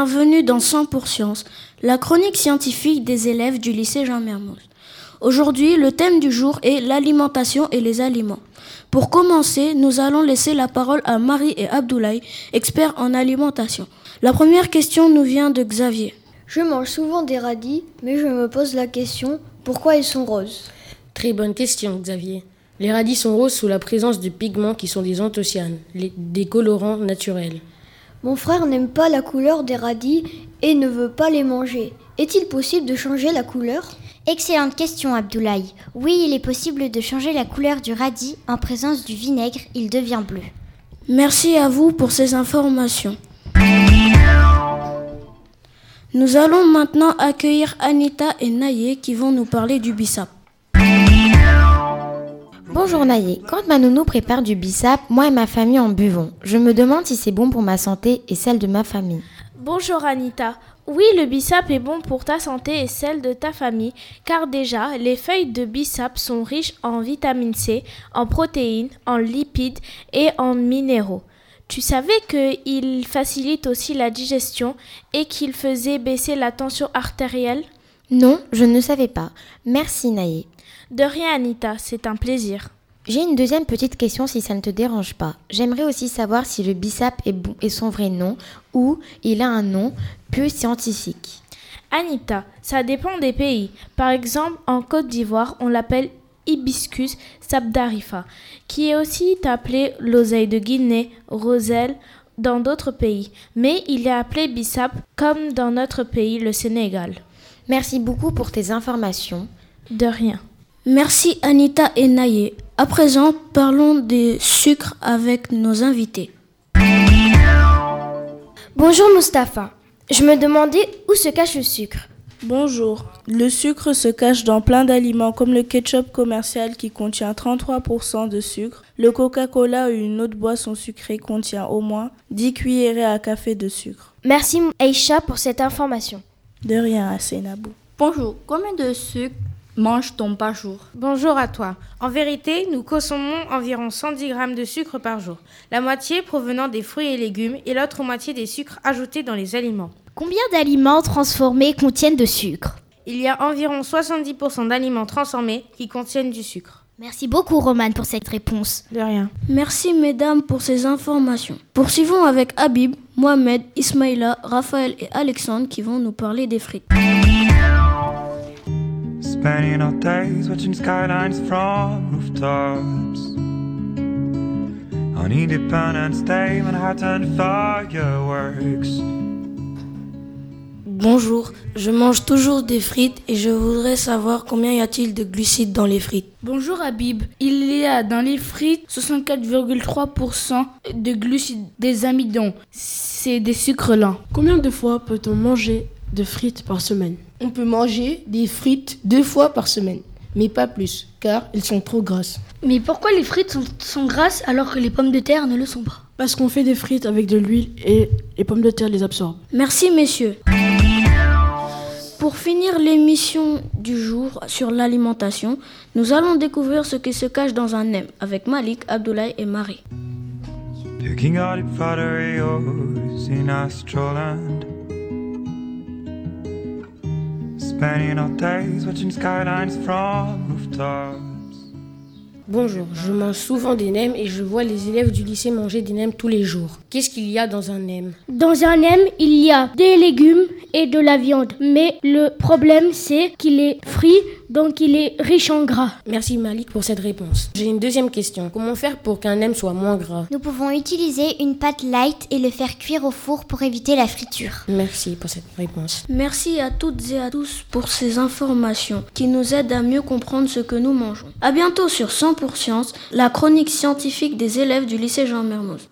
Bienvenue dans 100 Science, la chronique scientifique des élèves du lycée Jean Mermoz. Aujourd'hui, le thème du jour est l'alimentation et les aliments. Pour commencer, nous allons laisser la parole à Marie et Abdoulaye, experts en alimentation. La première question nous vient de Xavier. Je mange souvent des radis, mais je me pose la question pourquoi ils sont roses? Très bonne question, Xavier. Les radis sont roses sous la présence de pigments qui sont des anthocyanes, des colorants naturels. Mon frère n'aime pas la couleur des radis et ne veut pas les manger. Est-il possible de changer la couleur? Excellente question, Abdoulaye. Oui, il est possible de changer la couleur du radis en présence du vinaigre, il devient bleu. Merci à vous pour ces informations. Nous allons maintenant accueillir Anita et Naye qui vont nous parler du bissap. Bonjour Naye, quand ma nounou prépare du bissap, moi et ma famille en buvons. Je me demande si c'est bon pour ma santé et celle de ma famille. Bonjour Anita. Oui, le bissap est bon pour ta santé et celle de ta famille, car déjà, les feuilles de bissap sont riches en vitamine C, en protéines, en lipides et en minéraux. Tu savais qu'il facilite aussi la digestion et qu'il faisait baisser la tension artérielle? Non, je ne savais pas. Merci Naïe. De rien Anita, c'est un plaisir. J'ai une deuxième petite question si ça ne te dérange pas. J'aimerais aussi savoir si le bissap est, bon, est son vrai nom ou il a un nom plus scientifique. Anita, ça dépend des pays. Par exemple, en Côte d'Ivoire, on l'appelle Hibiscus sabdarifa, qui est aussi appelé l'oseille de Guinée, roselle, dans d'autres pays. Mais il est appelé bissap comme dans notre pays, le Sénégal. Merci beaucoup pour tes informations. De rien. Merci Anita et Naye. À présent, parlons des sucres avec nos invités. Bonjour Mustapha. Je me demandais où se cache le sucre. Bonjour. Le sucre se cache dans plein d'aliments comme le ketchup commercial qui contient 33% de sucre. Le Coca-Cola ou une autre boisson sucrée contient au moins 10 cuillerées à café de sucre. Merci Aisha pour cette information. De rien, Nabou. Bonjour. Combien de sucre mange-t-on par jour Bonjour à toi. En vérité, nous consommons environ 110 grammes de sucre par jour, la moitié provenant des fruits et légumes et l'autre moitié des sucres ajoutés dans les aliments. Combien d'aliments transformés contiennent de sucre? Il y a environ 70% d'aliments transformés qui contiennent du sucre. Merci beaucoup Roman pour cette réponse. De rien. Merci mesdames pour ces informations. Poursuivons avec Habib, Mohamed, Ismaïla, Raphaël et Alexandre qui vont nous parler des frites. Spending our days watching skylines from rooftops. On Independence Day, Manhattan fireworks. Bonjour, je mange toujours des frites et je voudrais savoir combien y a-t-il de glucides dans les frites. Bonjour Habib, il y a dans les frites 64,3% de glucides, des amidons, c'est des sucres lents. Combien de fois peut-on manger de frites par semaine? On peut manger des frites deux fois par semaine, mais pas plus, car elles sont trop grasses. Mais pourquoi les frites sont, sont grasses alors que les pommes de terre ne le sont pas? Parce qu'on fait des frites avec de l'huile et les pommes de terre les absorbent. Merci messieurs. Pour finir l'émission du jour sur l'alimentation, nous allons découvrir ce qui se cache dans un nem avec Malik, Abdoulaye et Marie. Bonjour, je mange souvent des nems et je vois les élèves du lycée manger des nems tous les jours. Qu'est-ce qu'il y a dans un nem? Dans un nem, il y a des légumes et de la viande. Mais le problème, c'est qu'il est frit, donc il est riche en gras. Merci Malik pour cette réponse. J'ai une deuxième question. Comment faire pour qu'un nem soit moins gras? Nous pouvons utiliser une pâte light et le faire cuire au four pour éviter la friture. Merci pour cette réponse. Merci à toutes et à tous pour ces informations qui nous aident à mieux comprendre ce que nous mangeons. À bientôt sur 100 Science, la chronique scientifique des élèves du lycée Jean Mermoz.